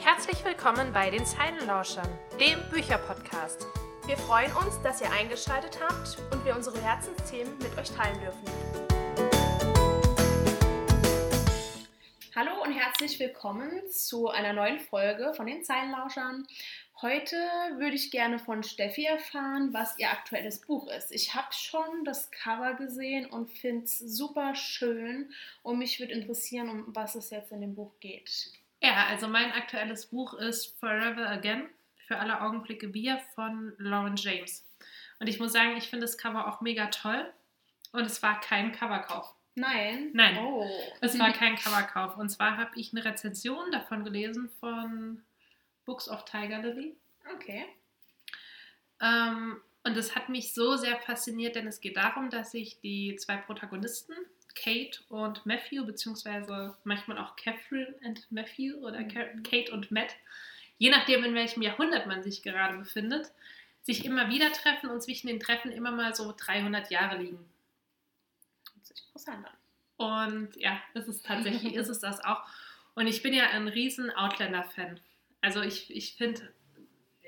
Herzlich willkommen bei den Zeilenlauschern, dem Bücherpodcast. Wir freuen uns, dass ihr eingeschaltet habt und wir unsere Herzensthemen mit euch teilen dürfen. Herzlich willkommen zu einer neuen Folge von den Zeilenlauschern. Heute würde ich gerne von Steffi erfahren, was ihr aktuelles Buch ist. Ich habe schon das Cover gesehen und finde es super schön und mich würde interessieren, um was es jetzt in dem Buch geht. Ja, also mein aktuelles Buch ist Forever Again, für alle Augenblicke Bier von Lauren James. Und ich muss sagen, ich finde das Cover auch mega toll und es war kein Coverkauf. Nein. Nein, Oh. es war kein Coverkauf. Und zwar habe ich eine Rezension davon gelesen von Books of Tiger Lily. Okay. Ähm, und es hat mich so sehr fasziniert, denn es geht darum, dass sich die zwei Protagonisten, Kate und Matthew, beziehungsweise manchmal auch Catherine und Matthew oder Ka- Kate und Matt, je nachdem, in welchem Jahrhundert man sich gerade befindet, sich immer wieder treffen und zwischen den Treffen immer mal so 300 Jahre liegen. Hört sich interessant an. Und ja, ist es tatsächlich, ist es das auch. Und ich bin ja ein riesen Outlander-Fan. Also ich, ich finde,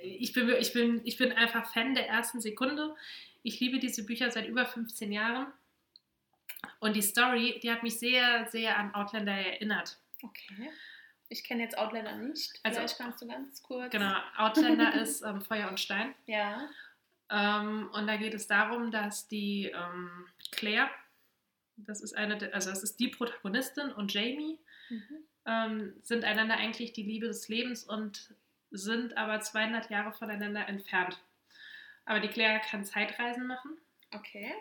ich bin, ich, bin, ich bin einfach Fan der ersten Sekunde. Ich liebe diese Bücher seit über 15 Jahren. Und die Story, die hat mich sehr, sehr an Outlander erinnert. Okay. Ich kenne jetzt Outlander nicht. Also- Vielleicht kannst du ganz kurz. Genau, Outlander ist ähm, Feuer und Stein. Ja. Ähm, und da geht es darum, dass die ähm, Claire, das ist eine, der- also das ist die Protagonistin und Jamie, Mhm. ähm, sind einander eigentlich die Liebe des Lebens und sind aber 200 Jahre voneinander entfernt. Aber die Claire kann Zeitreisen machen Okay.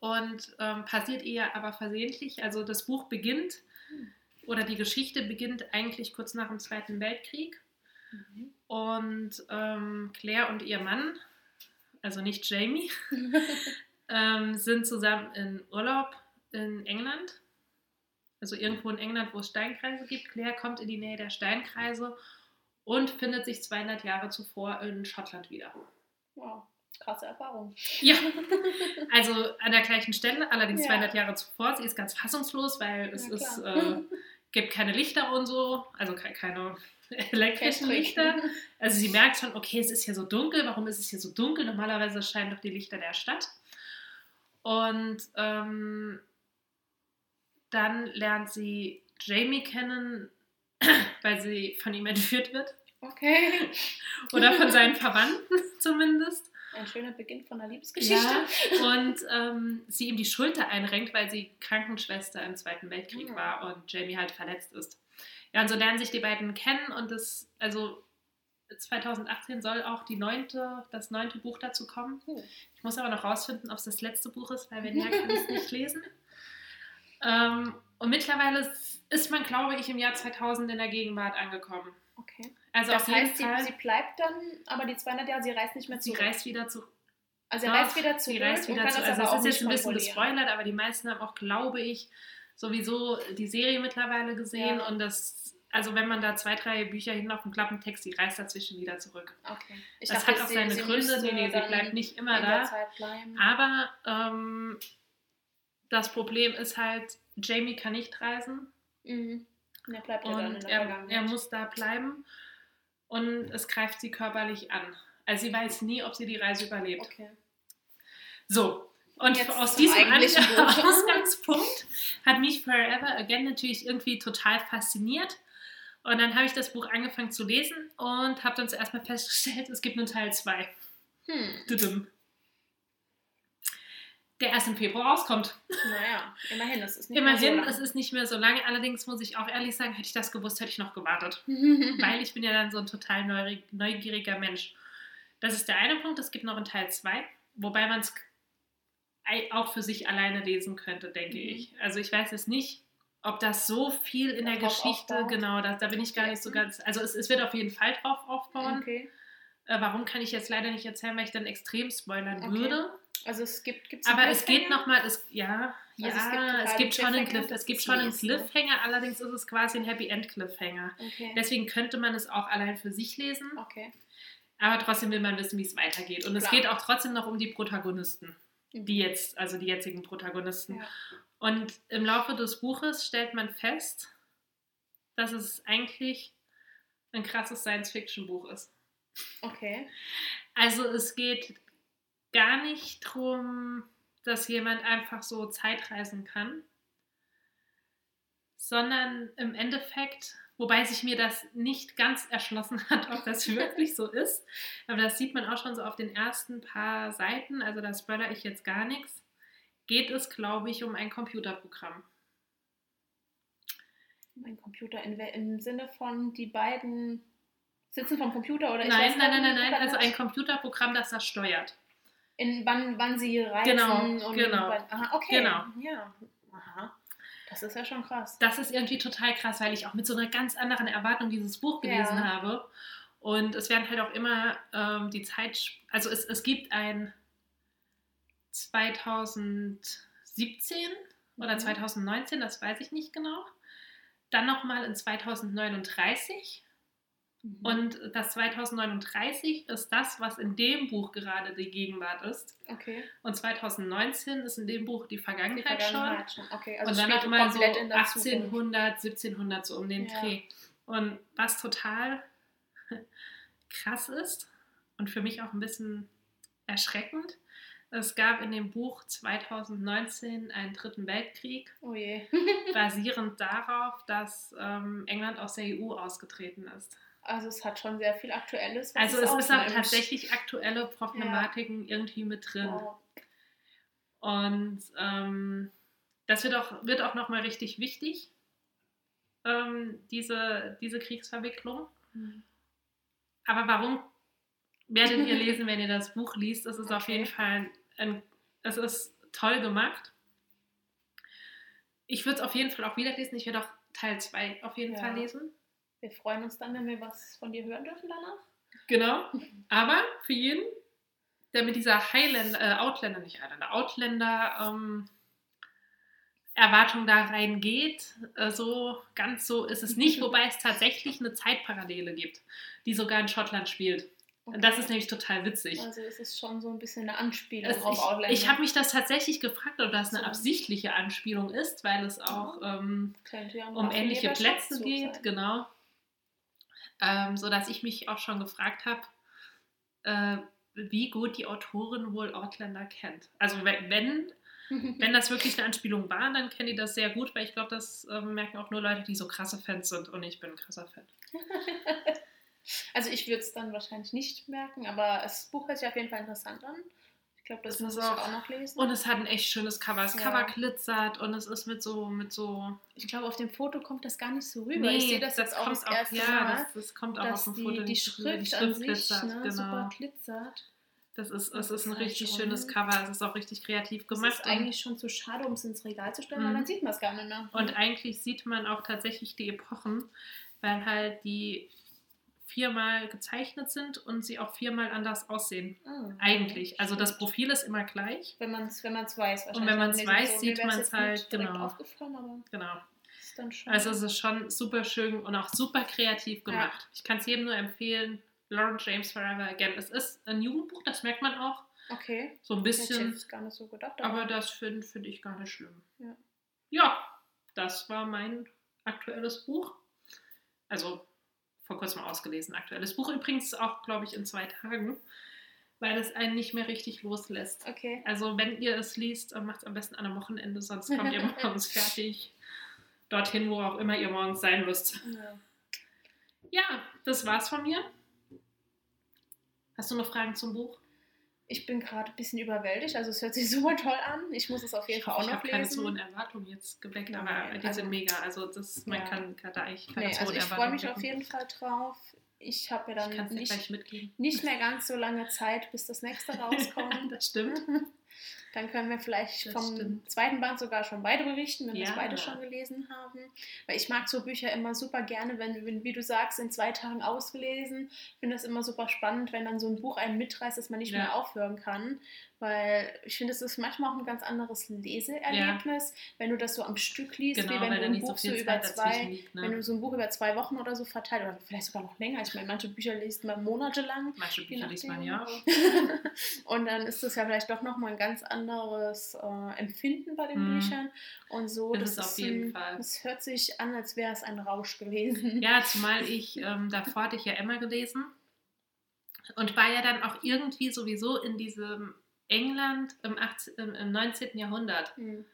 und ähm, passiert ihr aber versehentlich. Also das Buch beginnt oder die Geschichte beginnt eigentlich kurz nach dem Zweiten Weltkrieg Mhm. und ähm, Claire und ihr Mann, also nicht Jamie, ähm, sind zusammen in Urlaub in England. Also irgendwo in England, wo es Steinkreise gibt. Claire kommt in die Nähe der Steinkreise und findet sich 200 Jahre zuvor in Schottland wieder. Wow. Krasse Erfahrung. Ja, also an der gleichen Stelle, allerdings Ja. 200 Jahre zuvor. Sie ist ganz fassungslos, weil es ist, äh, gibt keine Lichter und so, also ke- keine elektrischen Lichter. Also sie merkt schon, okay, es ist hier so dunkel. Warum ist es hier so dunkel? Normalerweise scheinen doch die Lichter der Stadt. Und ähm, dann lernt sie Jamie kennen, weil sie von ihm entführt wird. Okay. Oder von seinen Verwandten zumindest. Ein schöner Beginn von einer Liebesgeschichte. Ja, und ähm, sie ihm die Schulter einrenkt, weil sie Krankenschwester im Zweiten Weltkrieg Mhm. war und Jamie halt verletzt ist. Ja, und so lernen sich die beiden kennen und das, also 2018 soll auch die neunte, das neunte Buch dazu kommen. Oh. Ich muss aber noch rausfinden, ob es das letzte Buch ist, weil wenn ja, kann ich es nicht lesen. Ähm, und mittlerweile ist man, glaube ich, im Jahr 2000 in der Gegenwart angekommen. Okay. Also Das auf jeden heißt, sie, Fall, sie bleibt dann, aber die 200 Jahre, sie reist nicht mehr sie zurück. reist wieder zu, also sie Doch, reist wieder zurück Sie reist wieder kann zu. das Also es ist jetzt ein bisschen gespoilert, aber die meisten haben auch, glaube ich, sowieso die Serie mittlerweile gesehen Ja. und das, also wenn man da zwei, drei Bücher hin auf dem Klappentext, die reist dazwischen wieder zurück. Okay. Ich das dachte, hat auch seine sie Gründe. Nee, nee, sie bleibt nicht immer da. Aber ähm, das Problem ist halt, Jamie kann nicht reisen Mhm. Er bleibt ja dann in und der er, er muss da bleiben und es greift sie körperlich an. Also sie weiß nie, ob sie die Reise überlebt. Okay. So, und Jetzt aus diesem. Ausgangspunkt hat mich Forever Again natürlich irgendwie total fasziniert. Und dann habe ich das Buch angefangen zu lesen und habe dann zuerst mal festgestellt, es gibt nur Teil 2. Hm. Der erst im Februar rauskommt. Naja, immerhin, es ist nicht Immerhin, mehr es so ist nicht mehr so lange. Allerdings muss ich auch ehrlich sagen, hätte ich das gewusst, hätte ich noch gewartet. Weil ich bin ja dann so ein total neu- neugieriger Mensch. Das ist der eine Punkt. Es gibt noch einen Teil 2, wobei man es auch für sich alleine lesen könnte, denke Mhm. ich. Also ich weiß jetzt nicht, ob das so viel in der Geschichte, aufbaut. genau, da, da bin ich gar nicht so ganz, also es, es wird auf jeden Fall drauf aufbauen. Okay. Äh, warum kann ich jetzt leider nicht erzählen, weil ich dann extrem spoilern Okay. würde. Also es gibt gibt's Aber es geht nochmal, es, ja, ja, Also es gibt es gibt, schon einen Cliffhanger, Cliff, es gibt schon einen ne? Cliffhanger, allerdings ist es quasi ein Happy End Cliffhanger. Okay. Deswegen könnte man es auch allein für sich lesen, okay. aber trotzdem will man wissen, wie es weitergeht. Und es Klar. geht auch trotzdem noch um die Protagonisten, die jetzt, also die jetzigen Protagonisten. Ja. Und im Laufe des Buches stellt man fest, dass es eigentlich ein krasses Science-Fiction-Buch ist. Okay. Also es geht gar nicht darum, dass jemand einfach so Zeitreisen kann, sondern im Endeffekt, wobei sich mir das nicht ganz erschlossen hat, ob das wirklich so ist, aber das sieht man auch schon so auf den ersten paar Seiten, also da spoilere ich jetzt gar nichts, geht es, glaube ich, um ein Computerprogramm. Mein Computer in, im Sinne von die beiden sitzen vom Computer oder nein, nein, nein, nein, nein, also ein Computerprogramm, das das steuert. in wann, wann sie reisen Genau, und genau. aha, okay. Genau. Ja. Aha. Das ist ja schon krass. Das ist irgendwie total krass, weil ich auch mit so einer ganz anderen Erwartung dieses Buch gelesen Ja. habe. Und es werden halt auch immer ähm, die Zeit, also es, es gibt ein 2017 oder Mhm. 2019, das weiß ich nicht genau. Dann nochmal in 2039. Mhm. Und das 2039 ist das, was in dem Buch gerade die Gegenwart ist. okay. Und 2019 ist in dem Buch die Die Vergangenheit, schon. Vergangenheit schon. Okay. Also und dann spielt auch mal so komplett in der Zukunft. 1800, 1700 so um den Ja. Dreh. Und was total krass ist und für mich auch ein bisschen erschreckend, es gab in dem Buch 2019 einen dritten Weltkrieg, Oh basierend darauf, dass ähm, England aus der EU ausgetreten ist. Also es hat schon sehr viel Aktuelles. Also es ist auch tatsächlich aktuelle Problematiken irgendwie mit drin. Wow. Und ähm, das wird auch, wird auch nochmal richtig wichtig, ähm, diese, diese Kriegsverwicklung. Mhm. Aber warum werdet ihr lesen, wenn ihr das Buch liest? Es ist auf Okay. jeden Fall, ein, es ist toll gemacht. Ich würde es auf jeden Fall auch wieder lesen. Ich werde auch Teil 2 auf jeden Ja. Fall lesen. Wir freuen uns dann, wenn wir was von dir hören dürfen danach. Genau. Aber für jeden, der mit dieser Highlander, äh, Outlander, nicht Highlander, Outlander ähm, Erwartung da reingeht, äh, so ganz so ist es nicht, wobei es tatsächlich eine Zeitparallele gibt, die sogar in Schottland spielt. Okay. Das ist nämlich total witzig. Also es ist schon so ein bisschen eine Anspielung Es, auf Outlander. ich ich habe mich das tatsächlich gefragt, ob das eine So. absichtliche Anspielung ist, weil es auch ähm, ja um ähnliche Plätze geht, sein. genau. Ähm, so dass ich mich auch schon gefragt habe, äh, wie gut die Autorin wohl Outlander kennt. Also wenn, wenn, das wirklich eine Anspielung war, dann kennen die das sehr gut, weil ich glaube, das ähm, merken auch nur Leute, die so krasse Fans sind und ich bin ein krasser Fan. Also ich würde es dann wahrscheinlich nicht merken, aber das Buch hört sich auf jeden Fall interessant an. Ich glaube, das Es muss ich auch- auch noch lesen. Und es hat ein echt schönes Cover. Das Ja. Cover glitzert und es ist mit so, mit so. ich glaube, auf dem Foto kommt das gar nicht so rüber. ich sehe das, jetzt auch das erste ja, Mal, das, das kommt auch auf dem die, Foto die nicht rüber. Schrift, an sich glitzert, ne, genau. super glitzert. Das ist, Das es ist ein halt richtig schon- schönes Cover. Es ist auch richtig kreativ Das gemacht. ist eigentlich schon zu schade, um es ins Regal zu stellen, weil Mhm. dann sieht man es gar nicht mehr. Und eigentlich sieht man auch tatsächlich die Epochen, weil halt die viermal gezeichnet sind und sie auch viermal anders aussehen. Ah, Eigentlich. Also das. Profil ist immer gleich. Wenn man es wenn man's weiß. Und wenn wahrscheinlich. Mir ist weiß, so- sieht jetzt nicht halt, genau. aufgefallen, aber Genau. ist dann schon. Also es ist schon super schön und auch super kreativ gemacht. Ich kann es jedem nur empfehlen. Lauren James Forever Again. Es ist ein Jugendbuch, das merkt man auch. okay. So ein ich bisschen. jetzt gar nicht so gedacht. Aber das finde find ich gar nicht schlimm. Ja. ja, das war mein aktuelles Buch. Also vor kurzem ausgelesen. Aktuelles Buch übrigens auch, glaube ich, in zwei Tagen, weil es einen nicht mehr richtig loslässt. Okay. Also wenn ihr es liest, macht es am besten an einem Wochenende, sonst kommt ihr morgens fertig dorthin, wo auch immer ihr morgens sein müsst. Ja. Ja, das war's von mir. Hast du noch Fragen zum Buch? Ich bin gerade ein bisschen überwältigt. Also es hört sich super toll an. Ich muss es auf jeden Ich Fall auch ich noch habe keine lesen. zu hohen Erwartungen jetzt geweckt, Nein, aber die also- sind mega. Also das, man Ja. kann, kann da eigentlich keine Nee, also ich freue mich auf jeden Fall drauf. Ich habe ja Ich dann nicht, nicht mehr ganz so lange Zeit, bis das nächste rauskommt. das stimmt. Dann können wir vielleicht Das vom stimmt. zweiten Band sogar schon beide berichten, wenn wir es Ja. beide schon gelesen haben. Weil ich mag so Bücher immer super gerne, wenn, wenn, wie du sagst, in zwei Tagen ausgelesen. Ich finde das immer super spannend, wenn dann so ein Buch einen mitreißt, dass man nicht Ja. mehr aufhören kann. Weil ich finde, es ist manchmal auch ein ganz anderes Leseerlebnis, ja. wenn du das so am Stück liest, genau, wie wenn du ein Buch so, so über zwei, liegt, ne? wenn du so ein Buch über zwei Wochen oder so verteilt oder vielleicht sogar noch länger. Ich meine, manche Bücher liest man monatelang. Manche Bücher liest man ja. und dann ist das ja vielleicht doch nochmal ein ganz anderes äh, Empfinden bei den mm. Büchern. Und so, das, das ist auf jeden ein, Fall. Es hört sich an, als wäre es ein Rausch gewesen. Ja, zumal ich, ähm, davor hatte ich ja Emma gelesen und war ja dann auch irgendwie sowieso in diesem England im, 18, im 19. Jahrhundert mhm.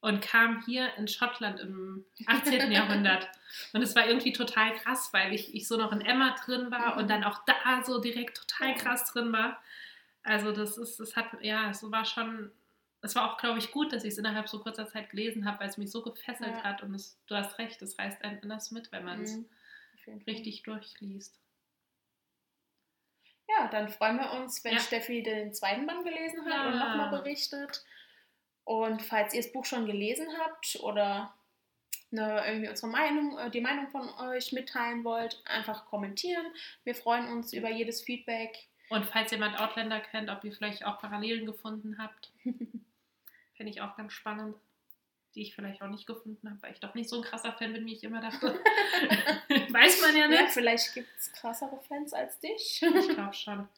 und kam hier in Schottland im 18. Jahrhundert. Und es war irgendwie total krass, weil ich, ich so noch in Emma drin war mhm. und dann auch da so direkt total krass drin war. Also das ist, es hat, ja, es war schon, es war auch, glaube ich, gut, dass ich es innerhalb so kurzer Zeit gelesen habe, weil es mich so gefesselt ja. hat und es, du hast recht, es reißt einen anders mit, wenn man es mhm. richtig durchliest. Ja, dann freuen wir uns, wenn ja. Steffi den zweiten Band gelesen hat ja. und nochmal berichtet. Und falls ihr das Buch schon gelesen habt oder eine, irgendwie unsere Meinung, äh, die Meinung von euch mitteilen wollt, einfach kommentieren. Wir freuen uns über jedes Feedback. Und falls jemand Outlander kennt, ob ihr vielleicht auch Parallelen gefunden habt, fände ich auch ganz spannend die ich vielleicht auch nicht gefunden habe, weil ich doch nicht so ein krasser Fan bin, wie ich immer dachte. Weiß man ja nicht. Ja, vielleicht gibt es krassere Fans als dich. ich glaube schon.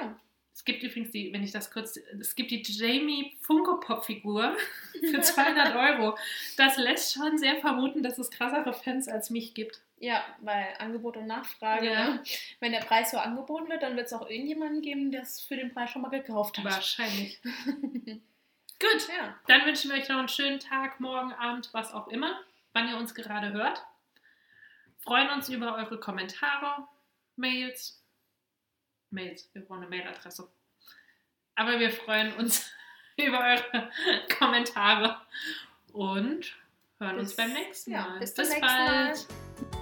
Ja. Es gibt übrigens die, wenn ich das kurz, es gibt die Jamie Funko Pop Figur für 200 Euro. Das lässt schon sehr vermuten, dass es krassere Fans als mich gibt. Ja, weil Angebot und Nachfrage. Ja. Ne? Wenn der Preis so angeboten wird, dann wird es auch irgendjemanden geben, der es für den Preis schon mal gekauft hat. Wahrscheinlich. Gut, ja. dann wünschen wir euch noch einen schönen Tag, morgen, Abend, was auch immer, wann ihr uns gerade hört. Freuen uns über eure Kommentare, Mails. Mails, wir brauchen eine Mailadresse. Aber wir freuen uns über eure Kommentare und hören bis, uns beim nächsten Mal. Ja, bis, bis bald. Mal.